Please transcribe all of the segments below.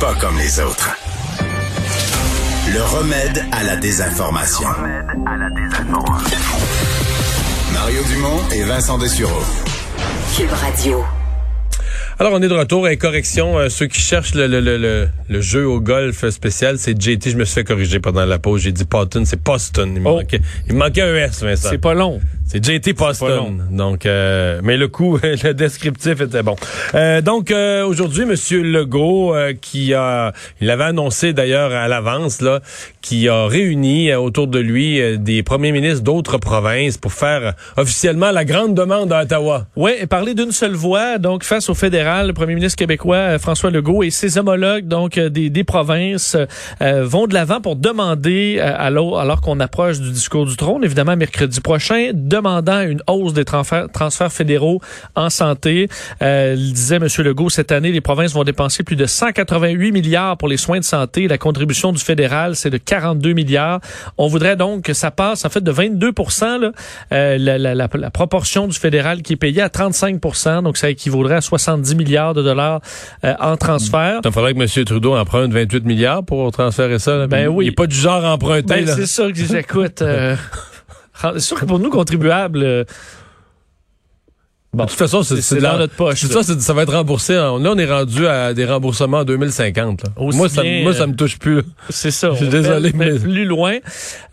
Pas comme les autres. Le remède à la désinformation. Mario Dumont et Vincent Dessureau. Cube Radio. Alors, on est de retour. Et correction, euh, ceux qui cherchent le, le, le, le, le jeu au golf spécial, c'est JT. Je me suis fait corriger pendant la pause. J'ai dit Potton, c'est Poston. Il Oh. manquait, il me manquait un S, Vincent. C'est pas long. C'est JT Poston. Donc, euh, mais le coup, le descriptif était bon. Euh, donc, euh, aujourd'hui, Monsieur Legault, euh, qui a, il avait annoncé d'ailleurs à l'avance, là, qui a réuni euh, autour de lui euh, des premiers ministres d'autres provinces pour faire officiellement la grande demande à Ottawa. Oui, et parler d'une seule voix, donc face au fédéral, le premier ministre québécois François Legault et ses homologues donc des, des provinces euh, vont de l'avant pour demander, euh, alors, alors qu'on approche du discours du trône, évidemment mercredi prochain, demandant une hausse des transferts, transferts fédéraux en santé. Euh, il disait M. Legault, cette année, les provinces vont dépenser plus de 188 milliards pour les soins de santé. La contribution du fédéral, c'est de 42 milliards. On voudrait donc que ça passe en fait de 22 là, euh, la, la, la, la proportion du fédéral qui est payée à 35% donc ça équivaudrait à 70 milliards de dollars euh, en transfert. Il faudrait que M. Trudeau emprunte 28 milliards pour transférer ça. là. Ben oui. Il n'est pas du genre à emprunter. Ben, c'est ça que j'écoute. Euh, c'est sûr que pour nous, contribuables, euh, De toute façon, c'est dans notre poche. Ça, c'est- ça va être remboursé. Là, on est rendu à des remboursements en 2050. là. Aussi Moi, ça, bien, moi, ça euh, me touche plus. C'est ça. Je suis désolé, mais mais- plus loin.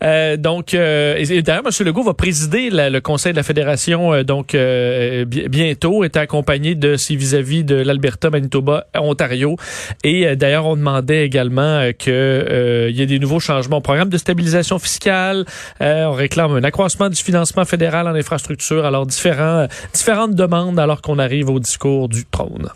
Euh, donc, euh, et, et d'ailleurs, M. Legault va présider la- le Conseil de la Fédération euh, donc euh, bi- bientôt, est accompagné de ses vis-à-vis de l'Alberta, Manitoba, Ontario. Et euh, d'ailleurs, on demandait également euh, que euh, il y ait des nouveaux changements au programme de stabilisation fiscale. Euh, on réclame un accroissement du financement fédéral en infrastructure. Alors, différents, euh, demandes alors qu'on arrive au discours du trône.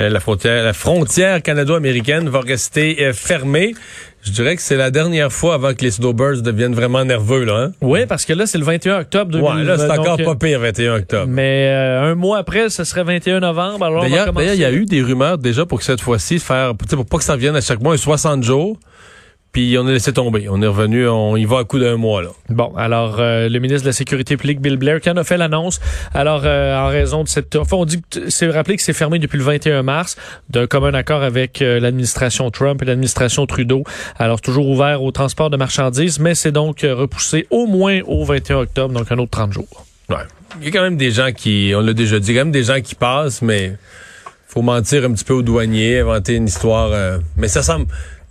Euh, La frontière, la frontière canado-américaine va rester euh, fermée. Je dirais que c'est la dernière fois avant que les snowbirds deviennent vraiment nerveux. Là, hein? Oui, parce que là, c'est le 21 octobre 2020. Ouais, là, c'est encore donc, pas pire, 21 octobre. Mais euh, un mois après, ce serait 21 novembre. D'ailleurs, il y a eu des rumeurs déjà pour que cette fois-ci, faire, pour pas que ça revienne à chaque mois, un 60 jours. Puis on a laissé tomber. On est revenu, on y va à coup d'un mois. là. Bon, alors euh, le ministre de la Sécurité publique, Bill Blair, qui en a fait l'annonce. Alors, euh, en raison de cette... Enfin, on dit que c'est rappelé que c'est fermé depuis le 21 mars, d'un commun accord avec euh, l'administration Trump et l'administration Trudeau. Alors, toujours ouvert au transport de marchandises, mais c'est donc euh, repoussé au moins au 21 octobre, donc un autre 30 jours. Ouais. Il y a quand même des gens qui, on l'a déjà dit, quand même des gens qui passent, mais faut mentir un petit peu aux douaniers, inventer une histoire. euh, mais ça semble.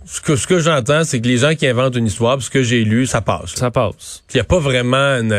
Ce que, ce que j'entends, c'est que les gens qui inventent une histoire, ce que j'ai lu, ça passe. Ça passe. Il n'y a pas vraiment une,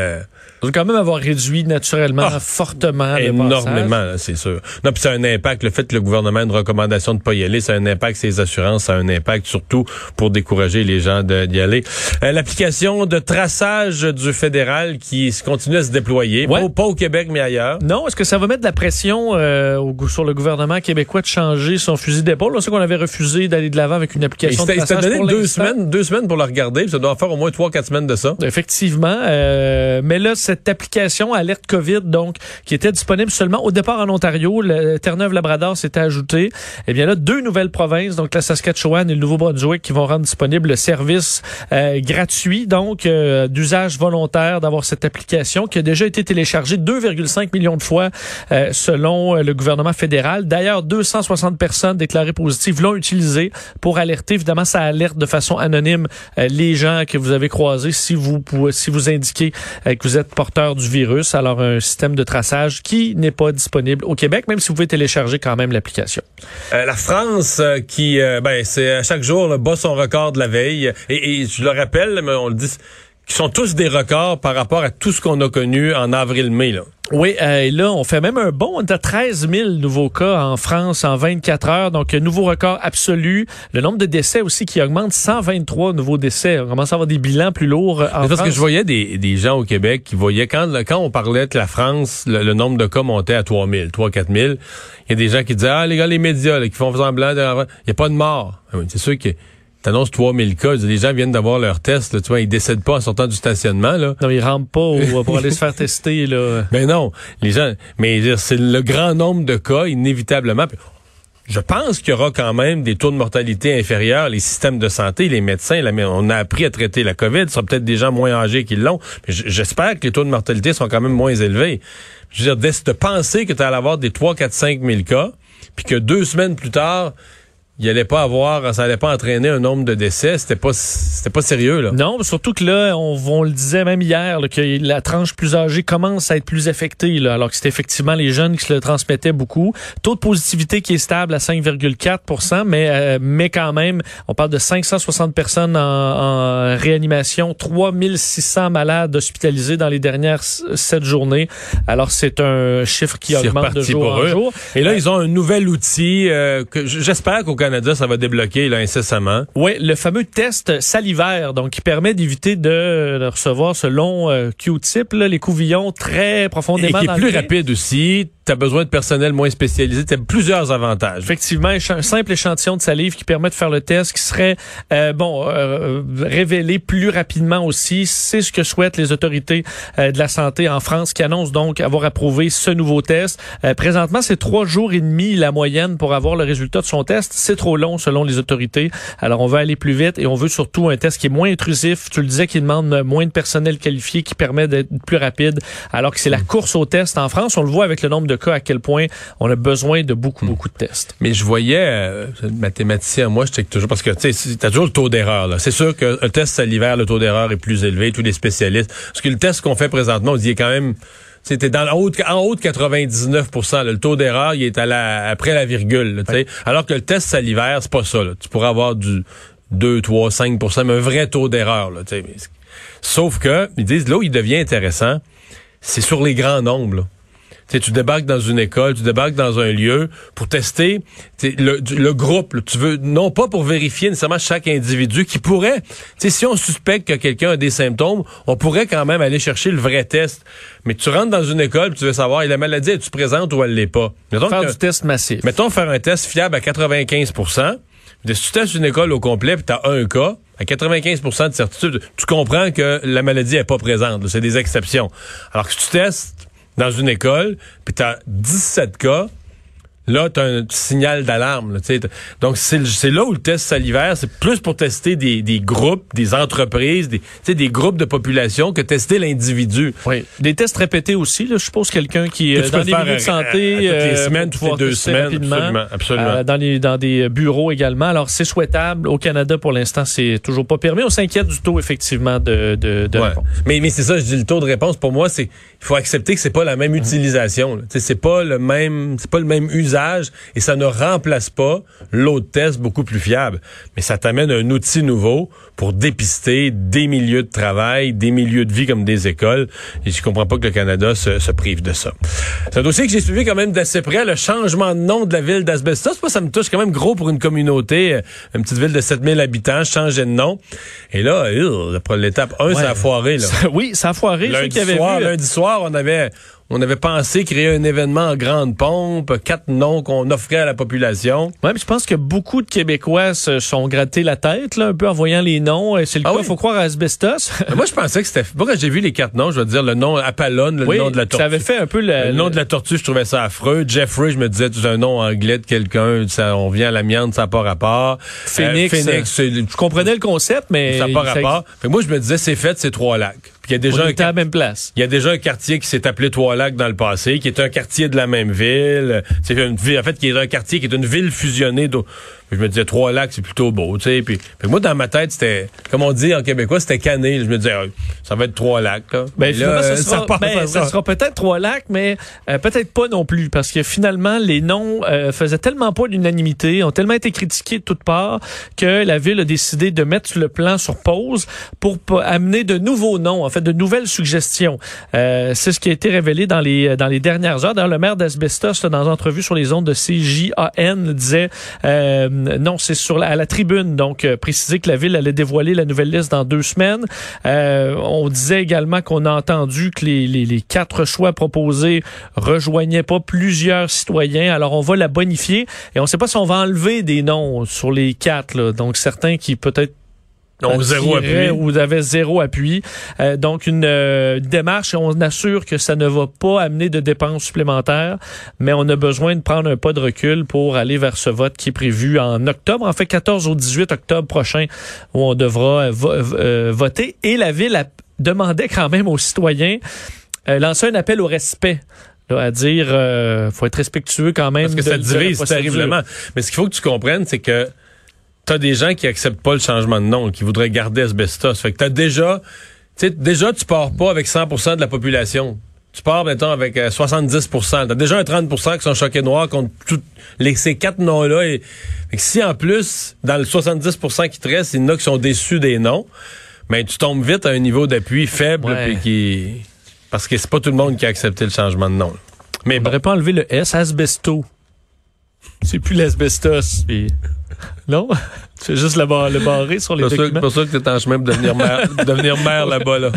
On doit quand même avoir réduit naturellement, Ah, fortement le énormément, c'est sûr. Non, puis ça a un impact. Le fait que le gouvernement ait une recommandation de pas y aller, ça a un impact sur les assurances, ça a un impact surtout pour décourager les gens d'y aller. Euh, L'application de traçage du fédéral qui se continue à se déployer, Ouais. pas, pas au Québec mais ailleurs. Non, est-ce que ça va mettre de la pression euh, sur le gouvernement québécois de changer son fusil d'épaule? On sait qu'on avait refusé d'aller de l'avant avec une Il application de s'était il donné deux semaines, deux semaines pour le regarder, ça doit faire au moins trois, quatre semaines de ça. Effectivement, euh, mais là cette application alerte Covid donc qui était disponible seulement au départ en Ontario, Terre-Neuve-Labrador s'était ajouté. Eh bien là deux nouvelles provinces donc la Saskatchewan et le Nouveau-Brunswick qui vont rendre disponible le service euh, gratuit donc euh, d'usage volontaire d'avoir cette application qui a déjà été téléchargée 2,5 millions de fois selon le gouvernement fédéral. D'ailleurs 260 personnes déclarées positives l'ont utilisé pour alerter évidemment ça alerte de façon anonyme euh, les gens que vous avez croisés si vous pouvez, si vous indiquez euh, que vous êtes porteur du virus. Alors un système de traçage qui n'est pas disponible au Québec, même si vous pouvez télécharger quand même l'application. Euh, la France qui, ben, c'est à chaque jour le bat son record de la veille. Et, et je le rappelle, mais on le dit, qui sont tous des records par rapport à tout ce qu'on a connu en avril-mai. là. Oui, euh, et là, on fait même un bond. On est à 13 000 nouveaux cas en France en 24 heures. Donc, nouveau record absolu. Le nombre de décès aussi qui augmente. 123 nouveaux décès. On commence à avoir des bilans plus lourds en Mais Parce France. que je voyais des, des gens au Québec qui voyaient, quand, quand on parlait que la France, le, le nombre de cas montait à 3 000, 3 4 000, il y a des gens qui disaient, ah, les gars, les médias, là, qui font semblant, de- il n'y a pas de mort. Ah c'est sûr que t'annonces 3000 cas, les gens viennent d'avoir leur test, là, tu vois, ils décèdent pas en sortant du stationnement, là. Non, ils rentrent pas au- pour aller se faire tester. Là. Ben non, les gens, mais c'est le grand nombre de cas, inévitablement. Je pense qu'il y aura quand même des taux de mortalité inférieurs. Les systèmes de santé, les médecins, la- on a appris à traiter la COVID. Ce sera peut-être des gens moins âgés qui l'ont. Mais j'espère que les taux de mortalité sont quand même moins élevés. Je veux dire, de, de penser que tu allais avoir des 3, 4, 5 000 cas, puis que deux semaines plus tard, il allait pas avoir, ça allait pas entraîner un nombre de décès, c'était pas, c'était pas sérieux, là. Non, surtout que là, on, on le disait même hier, là, que la tranche plus âgée commence à être plus affectée, là, alors que c'est effectivement les jeunes qui se le transmettaient beaucoup. Taux de positivité qui est stable à 5,4% mais, euh, mais quand même, on parle de 560 personnes en, en réanimation, 3600 malades hospitalisés dans les dernières sept journées. Alors, c'est un chiffre qui augmente de jour en eux. jour. Et là, ils ont un nouvel outil euh, que j'espère qu'au Canada, ça va débloquer là, incessamment. Oui, le fameux test salivaire, donc qui permet d'éviter de, de recevoir ce long euh, Q-tip, les couvillons très Et profondément qui est dans plus le rapide aussi. Tu as besoin de personnel moins spécialisé. Tu as plusieurs avantages. Effectivement, un simple échantillon de salive qui permet de faire le test, qui serait euh, bon euh, révélé plus rapidement aussi. C'est ce que souhaitent les autorités euh, de la santé en France, qui annoncent donc avoir approuvé ce nouveau test. Euh, présentement, c'est trois jours et demi la moyenne pour avoir le résultat de son test. C'est trop long selon les autorités. Alors, on veut aller plus vite et on veut surtout un test qui est moins intrusif. Tu le disais, qui demande moins de personnel qualifié, qui permet d'être plus rapide. Alors que c'est la course au test en France. On le voit avec le nombre de cas à quel point on a besoin de beaucoup, beaucoup de tests. Mais je voyais, euh, mathématicien, moi, je check toujours, parce que tu sais, t'as toujours le taux d'erreur. là. C'est sûr le test salivaire, le taux d'erreur est plus élevé, tous les spécialistes. Parce que le test qu'on fait présentement, on dit est quand même... C'était dans en haut de, en haut de 99 là. Le taux d'erreur, il est à la, après la virgule. là, tu sais. Alors que le test salivaire, c'est pas ça. là. Tu pourrais avoir du 2, 3, 5% mais un vrai taux d'erreur. là, tu sais. Mais c'est- Sauf que, ils disent, là où il devient intéressant, c'est sur les grands nombres. Là. Tu débarques dans une école, tu débarques dans un lieu pour tester le, le groupe. tu veux non pas pour vérifier nécessairement chaque individu qui pourrait. Si on suspecte que quelqu'un a des symptômes, on pourrait quand même aller chercher le vrai test. Mais tu rentres dans une école, tu veux savoir, la maladie est-tu présente ou elle l'est pas? Mettons Faire que- du test massif. Mettons faire un test fiable à 95 mais Si tu testes une école au complet puis tu as un cas, à 95% de certitude, tu comprends que la maladie est pas présente. C'est des exceptions. Alors que si tu testes dans une école puis tu as 17 cas, Là, tu as un signal d'alarme. Donc, c'est là où le test salivaire, c'est plus pour tester des, des groupes, des entreprises, des, groupes de population que tester l'individu. Oui. Des tests répétés aussi. Là, je suppose quelqu'un qui Que euh, dans des milieux de à- santé, à- à toutes les euh, semaines, toutes les deux semaines, absolument, absolument. euh, dans les dans des bureaux également. Alors c'est souhaitable. Au Canada, pour l'instant, c'est toujours pas permis. On s'inquiète du taux effectivement de de, de Ouais. réponse. Mais, mais c'est ça, je dis le taux de réponse pour moi, c'est il faut accepter que c'est pas la même utilisation. Tu sais, C'est pas le même c'est pas le même usage et ça ne remplace pas l'autre test beaucoup plus fiable. Mais ça t'amène un outil nouveau pour dépister des milieux de travail, des milieux de vie comme des écoles. Et je comprends pas que le Canada se, se prive de ça. C'est un dossier que j'ai suivi quand même d'assez près, le changement de nom de la ville d'Asbestos. Moi, ça me touche quand même gros pour une communauté, euh, une petite ville de 7000 habitants, changer de nom. Et là, euh, l'étape 1, ça a foiré. Là. oui, ça a foiré. Lundi soir, vu, euh, lundi soir, on avait, on avait pensé créer un événement en grande pompe, quatre noms qu'on offrait à la population. Ouais, mais je pense que beaucoup de Québécois se sont grattés la tête là, un peu en voyant les noms. Et C'est le Ah cas, oui? faut croire à asbestos. Moi, je pensais que c'était. Moi, quand j'ai vu les quatre noms, je veux dire le nom Apollon, le oui, nom de la tortue. ça avait fait un peu le, Le nom de la tortue, je trouvais ça affreux. Jeffrey, je me disais, c'est un nom anglais de quelqu'un. Ça, on vient à l'amiante, ça n'a pas rapport. Phoenix, Euh, Phoenix, c'est- Je comprenais le concept, mais ça n'a pas rapport. Fait que moi, je me disais, c'est fait, c'est Trois-Lacs. Puis il y a déjà on un était à la même place. Il y a déjà un quartier qui s'est appelé Trois-Lacs dans le passé, qui est un quartier de la même ville. C'est une ville, en fait, qui est un quartier qui est une ville fusionnée. Puis je me disais, trois lacs, c'est plutôt beau, tu sais. Puis, moi, dans ma tête, c'était, comme on dit en québécois, c'était cané. Je me disais, ah, ça va être trois lacs, là. Ben, là, ça sera, part ben, ça ça. sera peut-être trois lacs, mais euh, peut-être pas non plus, parce que finalement, les noms euh, faisaient tellement pas l'unanimité, ont tellement été critiqués de toutes parts, que la ville a décidé de mettre le plan sur pause pour amener de nouveaux noms, en fait, de nouvelles suggestions. Euh, c'est ce qui a été révélé dans les dans les dernières heures. D'ailleurs, le maire d'Asbestos, dans une entrevue sur les ondes de CJAN, disait euh, non, c'est sur la, à la tribune, donc euh, préciser que la ville allait dévoiler la nouvelle liste dans deux semaines. Euh, on disait également qu'on a entendu que les, les, les quatre choix proposés rejoignaient pas plusieurs citoyens. Alors on va la bonifier et on ne sait pas si on va enlever des noms sur les quatre. là. Donc certains qui peut-être On zéro appui. ou avait zéro appui. Euh, donc une euh, démarche et on assure que ça ne va pas amener de dépenses supplémentaires, mais on a besoin de prendre un pas de recul pour aller vers ce vote qui est prévu en octobre, en fait 14 au 18 octobre prochain, où on devra euh, vo- euh, voter. Et la ville a demandé quand même aux citoyens euh, lancer un appel au respect. là, à dire, euh, faut être respectueux quand même. Parce que de- ça divise terriblement. Mais ce qu'il faut que tu comprennes, c'est que t'as des gens qui acceptent pas le changement de nom, qui voudraient garder asbestos. Fait que t'as déjà, tu sais, déjà, tu pars pas avec 100% de la population. Tu pars, mettons, avec euh, 70% T'as déjà un 30% qui sont choqués noirs contre tout, les, ces quatre noms-là. Et, fait que si, en plus, dans le 70% qui te reste, il y en a qui sont déçus des noms, ben, tu tombes vite à un niveau d'appui faible, Ouais. puis qui... Parce que c'est pas tout le monde qui a accepté le changement de nom. là. Mais On bon. pas enlevé le S, asbesto. C'est plus l'asbestos. puis- Non? C'est juste le, bar- le barré sur les C'est pour ça- documents. pour ça que tu es en chemin de devenir maire, de devenir maire là-bas. Là.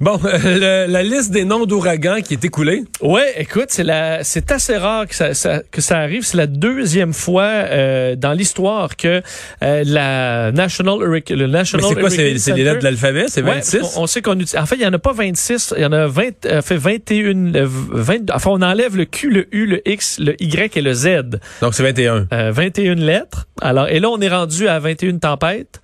Bon, euh, le- la liste des noms d'ouragans qui est écoulée. Ouais, écoute, c'est la, c'est assez rare que ça, ça- que ça arrive. C'est la deuxième fois euh, dans l'histoire que euh, la National Hurricane, le Mais National c'est quoi? C'est c'est les lettres de l'alphabet? C'est Ouais, 26? on, on sait qu'on utilise. En fait, il y en a pas 26, il y en a 20, euh, fait 21, euh, 20, enfin, on enlève le Q, le U, le X, le Y et le Z. Donc, c'est 21. Euh, 21 lettres. Alors, et là, on est rendu à 21 tempêtes.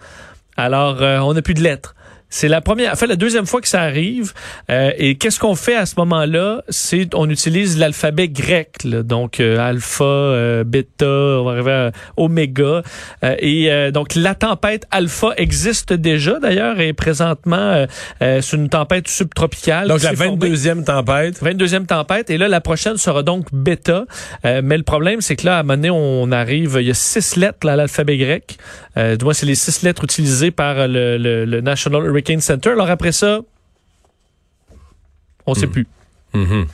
Alors, euh, on n'a plus de lettres. C'est la première, en fait, la deuxième fois que ça arrive. Euh, et qu'est-ce qu'on fait à ce moment-là? C'est, on utilise l'alphabet grec, là. donc euh, alpha, euh, bêta, on va arriver à oméga. Euh, et euh, donc, la tempête alpha existe déjà, d'ailleurs, et présentement, euh, c'est une tempête subtropicale. Donc, la s'est formée. 22e tempête. 22e tempête. Et là, la prochaine sera donc bêta. Euh, mais le problème, c'est que là, à un moment donné, on arrive, il y a six lettres là, à l'alphabet grec. Euh, du moins, c'est les six lettres utilisées par le, le- le National Hurricane Center. Alors après ça, on sait plus. Mhm.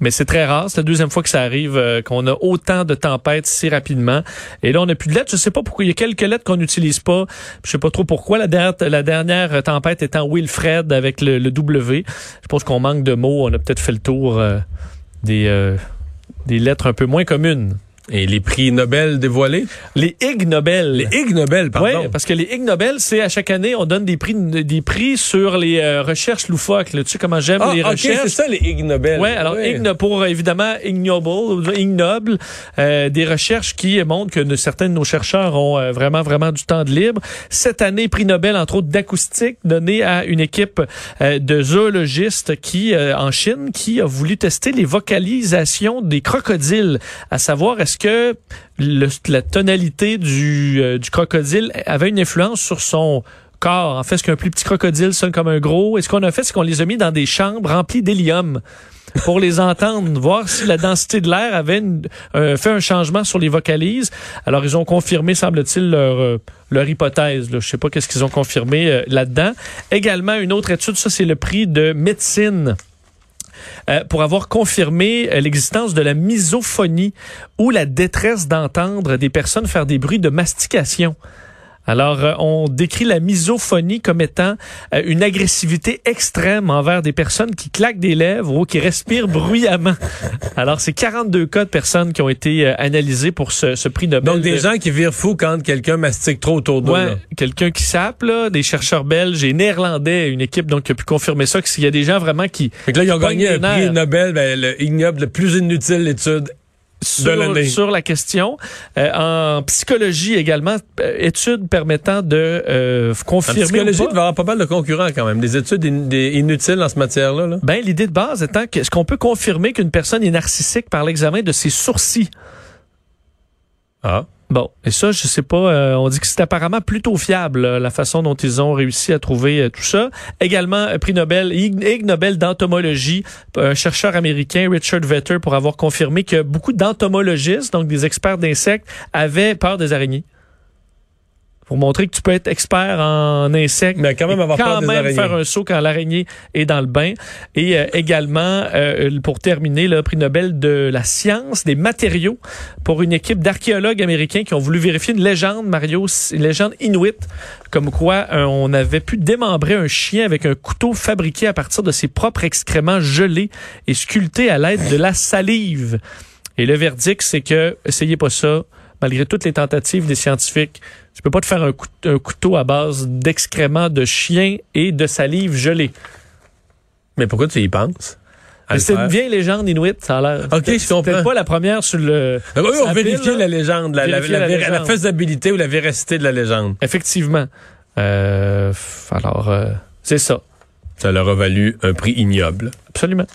Mais c'est très rare. C'est la deuxième fois que ça arrive, euh, qu'on a autant de tempêtes si rapidement. Et là, on n'a plus de lettres. Je sais pas pourquoi. Il y a quelques lettres qu'on n'utilise pas. Je sais pas trop pourquoi. La dernière, la dernière tempête étant Wilfred avec le, le W. Je pense qu'on manque de mots. On a peut-être fait le tour euh, des, euh, des lettres un peu moins communes. Et les prix Nobel dévoilés? Les Ig Nobel. Les Ig Nobel, pardon. Oui, parce que les Ig Nobel, c'est à chaque année, on donne des prix, des prix sur les euh, recherches loufoques. là. Tu sais comment j'aime ah, les ok, recherches? c'est ça, les Ig Nobel. Ouais, alors igno- pour euh, évidemment ignoble, ignoble, euh, des recherches qui montrent que certains de nos chercheurs ont euh, vraiment vraiment du temps de libre. Cette année, prix Nobel entre autres d'acoustique donné à une équipe euh, de zoologistes qui euh, en Chine qui a voulu tester les vocalisations des crocodiles, à savoir est-ce que le- la tonalité du, euh, du crocodile avait une influence sur son corps? En fait, est-ce qu'un plus petit crocodile sonne comme un gros? Et ce qu'on a fait, c'est qu'on les a mis dans des chambres remplies d'hélium pour les entendre, voir si la densité de l'air avait une- euh, fait un changement sur les vocalises? Alors, ils ont confirmé, semble-t-il, leur, euh, leur hypothèse. Là. Je sais pas qu'est-ce qu'ils ont confirmé euh, là-dedans. Également, une autre étude, ça, c'est le prix de médecine. Euh, pour avoir confirmé euh, l'existence de la misophonie ou la détresse d'entendre des personnes faire des bruits de mastication. Alors, euh, on décrit la misophonie comme étant euh, une agressivité extrême envers des personnes qui claquent des lèvres ou qui respirent bruyamment. Alors, c'est 42 cas de personnes qui ont été euh, analysées pour ce, ce prix Nobel. Donc, des de- gens qui virent fous quand quelqu'un mastique trop autour d'eux. Ouais, quelqu'un qui sape, là, des chercheurs belges et néerlandais, une équipe donc qui a pu confirmer ça, qu'il y a des gens vraiment qui Fait que là, ils ont gagné un prix Nobel, ben, le ignoble, le plus inutile étude sur, la question. Euh, en psychologie également, euh, études permettant de euh, En confirmer ou psychologie, il va y avoir pas mal de concurrents quand même. Des études in- des inutiles dans ce matière-là. Là. Ben, l'idée de base étant que est-ce qu'on peut confirmer qu'une personne est narcissique par l'examen de ses sourcils? Ah. Bon, et ça, je sais pas, euh, on dit que c'est apparemment plutôt fiable, là, la façon dont ils ont réussi à trouver euh, tout ça. Également, euh, prix Nobel, Ig Nobel d'entomologie, un chercheur américain, Richard Vetter, pour avoir confirmé que beaucoup d'entomologistes, donc des experts d'insectes, avaient peur des araignées. Pour montrer que tu peux être expert en insectes, Mais quand même avoir quand peur des même araignées. faire un saut quand l'araignée est dans le bain. Et euh, également, euh, pour terminer, le prix Nobel de la science des matériaux pour une équipe d'archéologues américains qui ont voulu vérifier une légende, Mario, une légende inuit, comme quoi euh, on avait pu démembrer un chien avec un couteau fabriqué à partir de ses propres excréments gelés et sculptés à l'aide de la salive. Et le verdict, c'est que, essayez pas ça, malgré toutes les tentatives des scientifiques, tu peux pas te faire un, cou- un couteau à base d'excréments de chien et de salive gelée. Mais pourquoi tu y penses? C'est une vieille légende inuit, ça a l'air. Ok, je comprends. peut-être pas la première sur le. Ah oui, on sur la légende, la, la, Vérifier la la vé- légende. la faisabilité ou la véracité de la légende. Effectivement. Euh, alors, euh, c'est ça. Ça leur a valu un prix ignoble. Absolument.